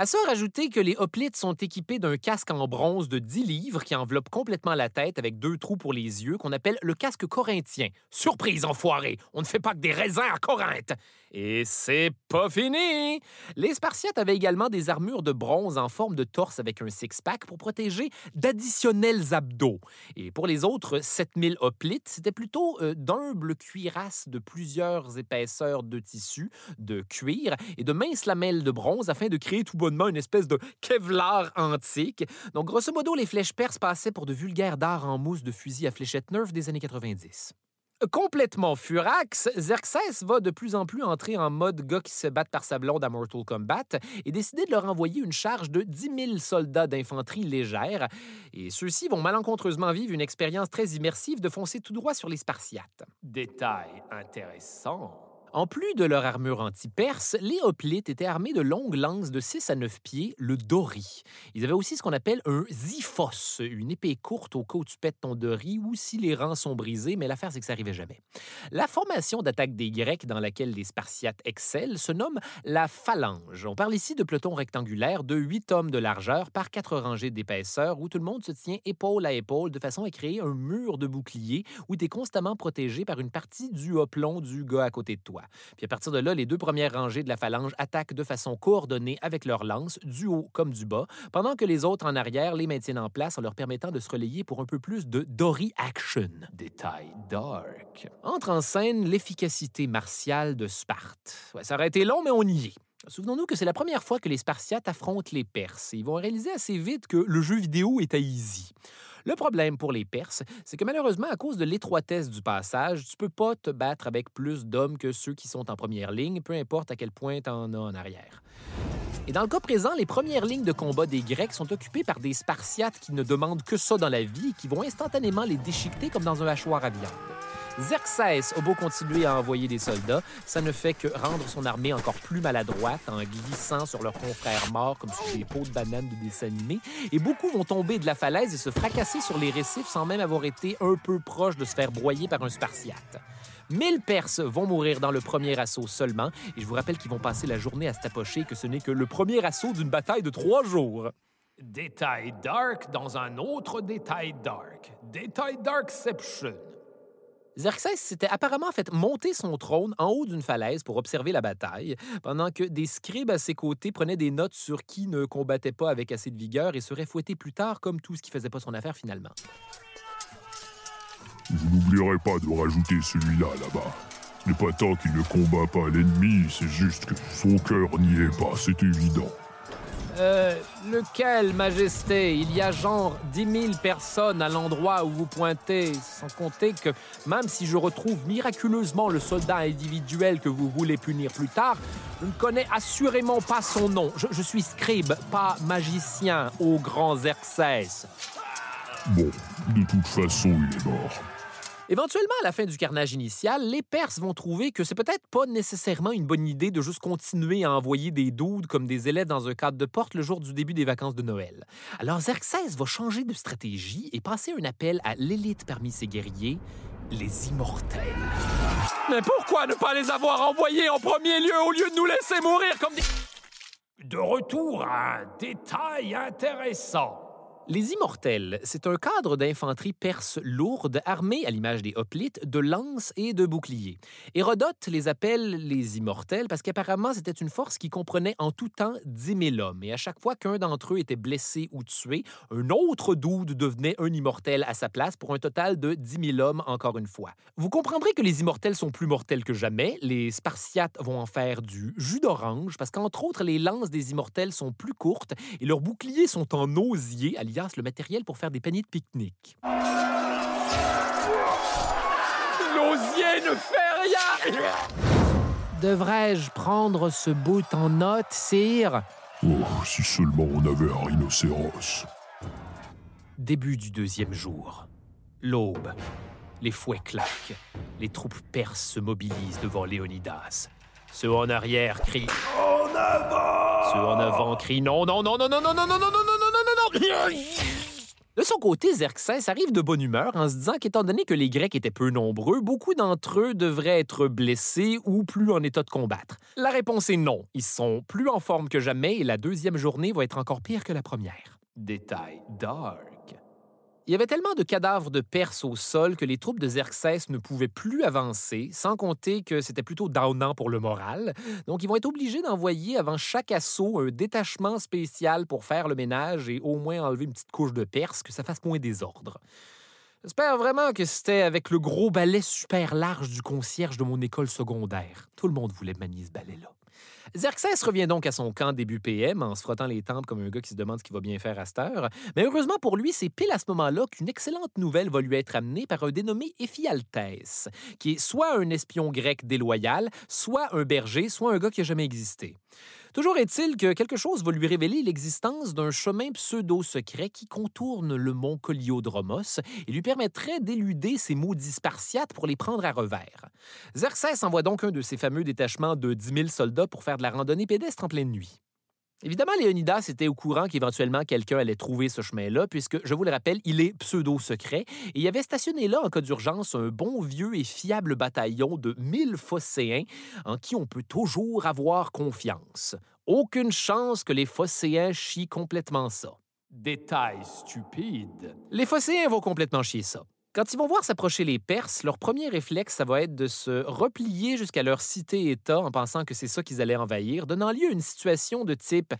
Speaker 2: À ça, rajouter que les hoplites sont équipés d'un casque en bronze de 10 livres qui enveloppe complètement la tête avec deux trous pour les yeux qu'on appelle le casque corinthien. Surprise, enfoiré! On ne fait pas que des raisins à Corinthe! Et c'est pas fini! Les Spartiates avaient également des armures de bronze en forme de torse avec un six-pack pour protéger d'additionnels abdos. Et pour les autres 7000 hoplites, c'était plutôt euh, d'humbles cuirasses de plusieurs épaisseurs de tissu, de cuir et de minces lamelles de bronze afin de créer tout une espèce de Kevlar antique. Donc, grosso modo, les flèches perses passaient pour de vulgaires dards en mousse de fusil à fléchettes neuves des années 90. Complètement furax, Xerxès va de plus en plus entrer en mode gars qui se battent par sa blonde à Mortal Kombat et décider de leur envoyer une charge de 10 000 soldats d'infanterie légère. Et ceux-ci vont malencontreusement vivre une expérience très immersive de foncer tout droit sur les Spartiates.
Speaker 4: Détail intéressant.
Speaker 2: En plus de leur armure anti-perse, les hoplites étaient armés de longues lances de 6 à 9 pieds, le dori. Ils avaient aussi ce qu'on appelle un ziphos, une épée courte au cas où tu pètes ton dori ou si les rangs sont brisés, mais l'affaire c'est que ça arrivait jamais. La formation d'attaque des Grecs dans laquelle les Spartiates excellent se nomme la phalange. On parle ici de pelotons rectangulaires de 8 hommes de largeur par 4 rangées d'épaisseur où tout le monde se tient épaule à épaule de façon à créer un mur de bouclier où tu es constamment protégé par une partie du hoplon du gars à côté de toi. Puis à partir de là, les deux premières rangées de la phalange attaquent de façon coordonnée avec leurs lances, du haut comme du bas, pendant que les autres en arrière les maintiennent en place en leur permettant de se relayer pour un peu plus de Dory action. Détail dark. Entre en scène l'efficacité martiale de Sparte. Ouais, ça aurait été long, mais on y est. Souvenons-nous que c'est la première fois que les Spartiates affrontent les Perses. Ils vont réaliser assez vite que le jeu vidéo est à easy. Le problème pour les Perses, c'est que malheureusement, à cause de l'étroitesse du passage, tu peux pas te battre avec plus d'hommes que ceux qui sont en première ligne, peu importe à quel point tu en as en arrière. Et dans le cas présent, les premières lignes de combat des Grecs sont occupées par des Spartiates qui ne demandent que ça dans la vie et qui vont instantanément les déchiqueter comme dans un hachoir à viande. Xerxès a beau continuer à envoyer des soldats, ça ne fait que rendre son armée encore plus maladroite en glissant sur leurs confrères morts comme sur des pots de bananes de dessin animé, et beaucoup vont tomber de la falaise et se fracasser sur les récifs sans même avoir été un peu proche de se faire broyer par un Spartiate. Mille Perses vont mourir dans le premier assaut seulement, et je vous rappelle qu'ils vont passer la journée à se tapocher que ce n'est que le premier assaut d'une bataille de trois jours.
Speaker 4: Détail dark dans un autre détail dark. Détail darkception.
Speaker 2: Xerxès s'était apparemment fait monter son trône en haut d'une falaise pour observer la bataille, pendant que des scribes à ses côtés prenaient des notes sur qui ne combattait pas avec assez de vigueur et serait fouetté plus tard comme tout ce qui faisait pas son affaire finalement.
Speaker 7: Vous n'oublierez pas de rajouter celui-là là-bas. N'est pas tant qu'il ne combat pas l'ennemi, c'est juste que son cœur n'y est pas, c'est évident.
Speaker 2: Euh, lequel, Majesté? Il y a genre 10 000 personnes à l'endroit où vous pointez, sans compter que même si je retrouve miraculeusement le soldat individuel que vous voulez punir plus tard, je ne connais assurément pas son nom. Je, suis scribe, pas magicien, au grand Xerxès.
Speaker 7: Bon, de toute façon, il est mort.
Speaker 2: Éventuellement, à la fin du carnage initial, les Perses vont trouver que c'est peut-être pas nécessairement une bonne idée de juste continuer à envoyer des doudes comme des élèves dans un cadre de porte le jour du début des vacances de Noël. Alors Xerxès va changer de stratégie et passer un appel à l'élite parmi ses guerriers, les immortels. Mais pourquoi ne pas les avoir envoyés en premier lieu au lieu de nous laisser mourir comme des...
Speaker 4: De retour à un détail intéressant.
Speaker 2: Les Immortels, c'est un cadre d'infanterie perse lourde armée, à l'image des hoplites, de lances et de boucliers. Hérodote les appelle les Immortels parce qu'apparemment c'était une force qui comprenait en tout temps 10 000 hommes. Et à chaque fois qu'un d'entre eux était blessé ou tué, un autre doude devenait un Immortel à sa place pour un total de 10 000 hommes encore une fois. Vous comprendrez que les Immortels sont plus mortels que jamais. Les Spartiates vont en faire du jus d'orange parce qu'entre autres, les lances des Immortels sont plus courtes et leurs boucliers sont en osier, le matériel pour faire des paniers de pique-nique.
Speaker 4: L'osier ne fait rien
Speaker 2: Devrais-je prendre ce bout en note, sire?
Speaker 7: Oh, si seulement on avait un rhinocéros.
Speaker 2: Début du deuxième jour. L'aube. Les fouets claquent. Les troupes perses se mobilisent devant Léonidas. Ceux en arrière crient En avant Ceux en avant crient Non, non, non, non, non, non, non, non, non, non, de son côté, Xerxès arrive de bonne humeur en se disant qu'étant donné que les Grecs étaient peu nombreux, beaucoup d'entre eux devraient être blessés ou plus en état de combattre. La réponse est non. Ils sont plus en forme que jamais et la deuxième journée va être encore pire que la première. Détail dark. Il y avait tellement de cadavres de Perses au sol que les troupes de Xerxès ne pouvaient plus avancer, sans compter que c'était plutôt downant pour le moral. Donc, ils vont être obligés d'envoyer avant chaque assaut un détachement spécial pour faire le ménage et au moins enlever une petite couche de Perse, que ça fasse moins désordre. J'espère vraiment que c'était avec le gros balai super large du concierge de mon école secondaire. Tout le monde voulait manier ce balai-là. Xerxès revient donc à son camp début PM en se frottant les tempes comme un gars qui se demande ce qu'il va bien faire à cette heure. Mais heureusement pour lui, c'est pile à ce moment-là qu'une excellente nouvelle va lui être amenée par un dénommé Éphialtès, qui est soit un espion grec déloyal, soit un berger, soit un gars qui n'a jamais existé. Toujours est-il que quelque chose va lui révéler l'existence d'un chemin pseudo-secret qui contourne le mont Coliodromos et lui permettrait d'éluder ces maudits Spartiates pour les prendre à revers. Xerxès envoie donc un de ses fameux détachements de 10 000 soldats pour faire de la randonnée pédestre en pleine nuit. Évidemment, Léonidas était au courant qu'éventuellement quelqu'un allait trouver ce chemin-là, puisque, je vous le rappelle, il est pseudo-secret, et il avait stationné là, en cas d'urgence, un bon vieux et fiable bataillon de 1000 phocéens en qui on peut toujours avoir confiance. Aucune chance que les phocéens chient complètement ça.
Speaker 4: Détail stupide.
Speaker 2: Les phocéens vont complètement chier ça. Quand ils vont voir s'approcher les Perses, leur premier réflexe, ça va être de se replier jusqu'à leur cité-État en pensant que c'est ça qu'ils allaient envahir, donnant lieu à une situation de type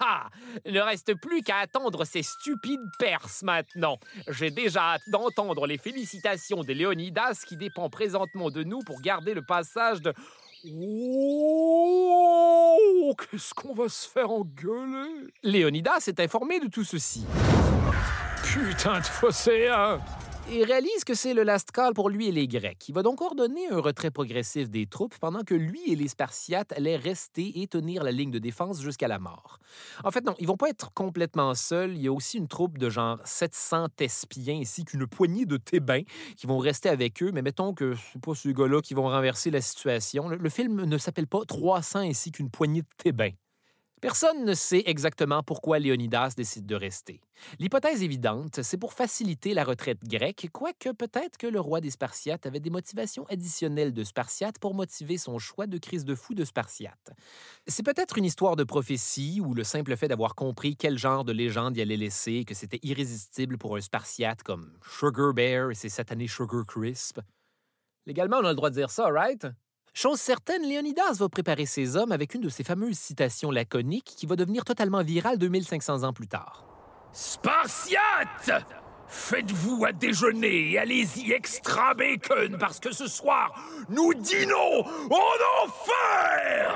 Speaker 5: Ha Il ne reste plus qu'à attendre ces stupides Perses maintenant. J'ai déjà hâte d'entendre les félicitations de Léonidas qui dépend présentement de nous pour garder le passage de.
Speaker 3: Oh, qu'est-ce qu'on va se faire engueuler?
Speaker 2: Léonidas est informé de tout ceci.
Speaker 3: Putain de phocéen!
Speaker 2: Et réalise que c'est le last call pour lui et les Grecs. Il va donc ordonner un retrait progressif des troupes pendant que lui et les Spartiates allaient rester et tenir la ligne de défense jusqu'à la mort. En fait, non, ils vont pas être complètement seuls. Il y a aussi une troupe de genre 700 Thespiens ainsi qu'une poignée de Thébains qui vont rester avec eux. Mais mettons que c'est pas ces gars-là qui vont renverser la situation. Le, le film ne s'appelle pas 300 ainsi qu'une poignée de Thébains. Personne ne sait exactement pourquoi Léonidas décide de rester. L'hypothèse évidente, c'est pour faciliter la retraite grecque, quoique peut-être que le roi des Spartiates avait des motivations additionnelles de Spartiates pour motiver son choix de crise de fou de Spartiates. C'est peut-être une histoire de prophétie ou le simple fait d'avoir compris quel genre de légende il allait laisser et que c'était irrésistible pour un Spartiate comme Sugar Bear et ses satanés Sugar Crisp. Légalement, on a le droit de dire ça, right? Chose certaine, Léonidas va préparer ses hommes avec une de ses fameuses citations laconiques qui va devenir totalement virale 2500 ans plus tard.
Speaker 4: Spartiates Faites-vous à déjeuner et allez-y extra bacon parce que ce soir, nous dînons en enfer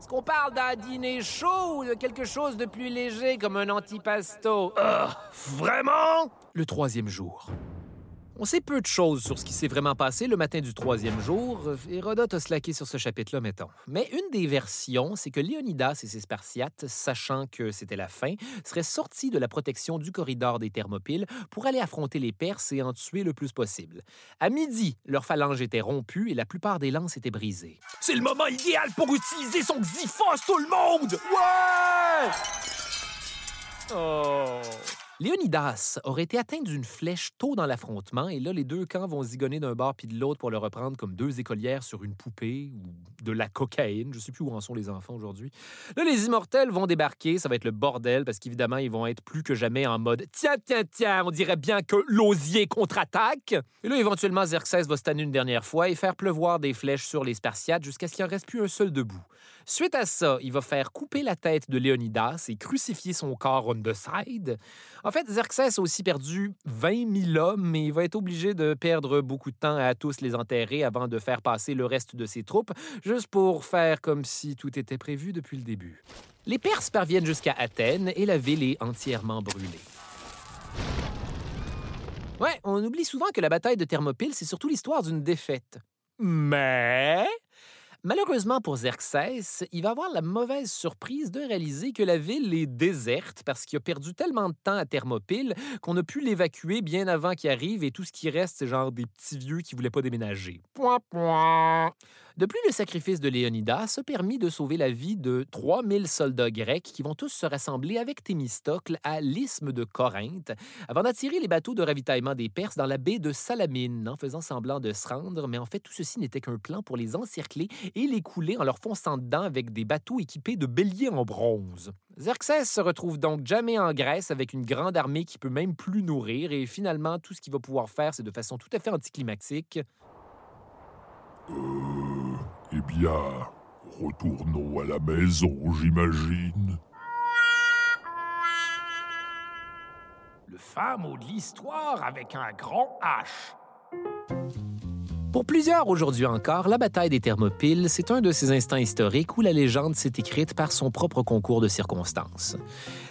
Speaker 5: Est-ce qu'on parle d'un dîner chaud ou de quelque chose de plus léger comme un antipasto?
Speaker 4: Ah, Vraiment?
Speaker 2: Le troisième jour. On sait peu de choses sur ce qui s'est vraiment passé le matin du troisième jour. Hérodote a slacké sur ce chapitre-là, mettons. Mais une des versions, c'est que Léonidas et ses Spartiates, sachant que c'était la fin, seraient sortis de la protection du corridor des Thermopyles pour aller affronter les Perses et en tuer le plus possible. À midi, leur phalange était rompue et la plupart des lances étaient brisées.
Speaker 4: C'est le moment idéal pour utiliser son Xyphos, tout le monde
Speaker 2: Ouais! Oh! Léonidas aurait été atteint d'une flèche tôt dans l'affrontement, et là, les deux camps vont zigonner d'un bord puis de l'autre pour le reprendre comme deux écolières sur une poupée ou de la cocaïne. Je sais plus où en sont les enfants aujourd'hui. Là, les immortels vont débarquer, ça va être le bordel parce qu'évidemment, ils vont être plus que jamais en mode tiens, tiens, tiens, on dirait bien que l'osier contre-attaque. Et là, éventuellement, Xerxès va se tanner une dernière fois et faire pleuvoir des flèches sur les Spartiates jusqu'à ce qu'il en reste plus un seul debout. Suite à ça, il va faire couper la tête de Léonidas et crucifier son corps on the side. En fait, Xerxès a aussi perdu 20 000 hommes, mais il va être obligé de perdre beaucoup de temps à tous les enterrer avant de faire passer le reste de ses troupes, juste pour faire comme si tout était prévu depuis le début. Les Perses parviennent jusqu'à Athènes et la ville est entièrement brûlée. Ouais, on oublie souvent que la bataille de Thermopyles, c'est surtout l'histoire d'une défaite. Mais Malheureusement pour Xerxès, il va avoir la mauvaise surprise de réaliser que la ville est déserte parce qu'il a perdu tellement de temps à Thermopyles qu'on a pu l'évacuer bien avant qu'il arrive et tout ce qui reste, c'est genre des petits vieux qui voulaient pas déménager. Point, point. De le sacrifice de Léonidas a permis de sauver la vie de 3000 soldats grecs qui vont tous se rassembler avec Thémistocle à l'isthme de Corinthe avant d'attirer les bateaux de ravitaillement des Perses dans la baie de Salamine en faisant semblant de se rendre, mais en fait tout ceci n'était qu'un plan pour les encercler et les couler en leur fonçant dedans avec des bateaux équipés de béliers en bronze. Xerxès se retrouve donc jamais en Grèce avec une grande armée qui peut même plus nourrir et finalement tout ce qu'il va pouvoir faire c'est de façon tout à fait anticlimatique
Speaker 7: Eh bien, retournons à la maison, j'imagine.
Speaker 4: Le mot de l'histoire avec un grand H.
Speaker 2: Pour plusieurs aujourd'hui encore, la bataille des Thermopyles, c'est un de ces instants historiques où la légende s'est écrite par son propre concours de circonstances.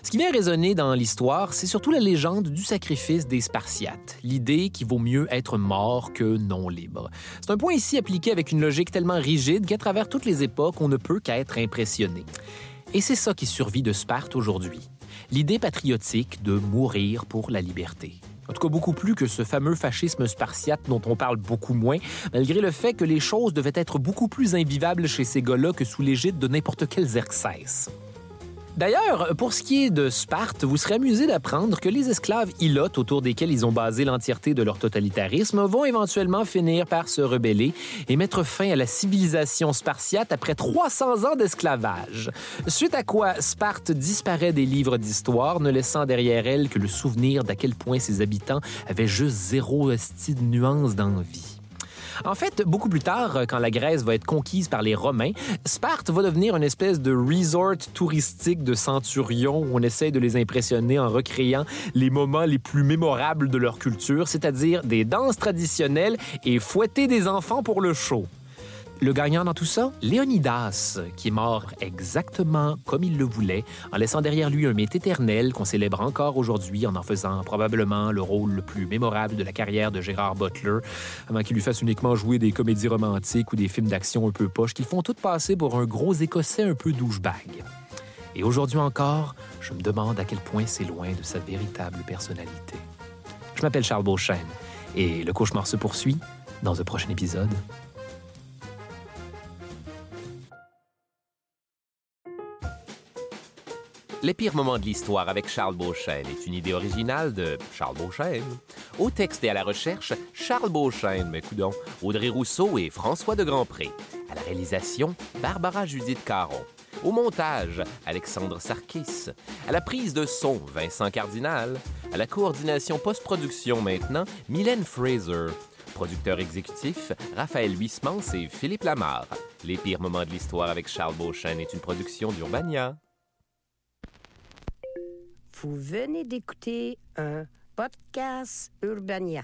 Speaker 2: Ce qui vient résonner dans l'histoire, c'est surtout la légende du sacrifice des Spartiates, l'idée qu'il vaut mieux être mort que non libre. C'est un point ici appliqué avec une logique tellement rigide qu'à travers toutes les époques, on ne peut qu'être impressionné. Et c'est ça qui survit de Sparte aujourd'hui. L'idée patriotique de mourir pour la liberté. En tout cas, beaucoup plus que ce fameux fascisme spartiate dont on parle beaucoup moins, malgré le fait que les choses devaient être beaucoup plus invivables chez ces gars-là que sous l'égide de n'importe quel Xerxès. D'ailleurs, pour ce qui est de Sparte, vous serez amusé d'apprendre que les esclaves ilotes autour desquels ils ont basé l'entièreté de leur totalitarisme vont éventuellement finir par se rebeller et mettre fin à la civilisation spartiate après 300 ans d'esclavage. Suite à quoi Sparte disparaît des livres d'histoire, ne laissant derrière elle que le souvenir d'à quel point ses habitants avaient juste zéro esti de nuance d'envie. En fait, beaucoup plus tard, quand la Grèce va être conquise par les Romains, Sparte va devenir une espèce de resort touristique de centurions où on essaie de les impressionner en recréant les moments les plus mémorables de leur culture, c'est-à-dire des danses traditionnelles et fouetter des enfants pour le show. Le gagnant dans tout ça, Léonidas, qui est mort exactement comme il le voulait, en laissant derrière lui un mythe éternel qu'on célèbre encore aujourd'hui en en faisant probablement le rôle le plus mémorable de la carrière de Gérard Butler, avant qu'il lui fasse uniquement jouer des comédies romantiques ou des films d'action un peu poches qui font tout passer pour un gros Écossais un peu douchebag. Et aujourd'hui encore, je me demande à quel point c'est loin de sa véritable personnalité. Je m'appelle Charles Beauchesne et le cauchemar se poursuit dans un prochain épisode.
Speaker 8: Les pires moments de l'histoire avec Charles Beauchesne est une idée originale de Charles Beauchesne. Au texte et à la recherche, Charles Beauchesne, mais coudons, Audrey Rousseau et François de Grandpré. À la réalisation, Barbara Judith Caron. Au montage, Alexandre Sarkis. À la prise de son, Vincent Cardinal. À la coordination post-production maintenant, Mylène Fraser. Producteur exécutif, Raphaël Huismans et Philippe Lamarre. Les pires moments de l'histoire avec Charles Beauchesne est une production d'Urbania.
Speaker 1: Vous venez d'écouter un podcast Urbania.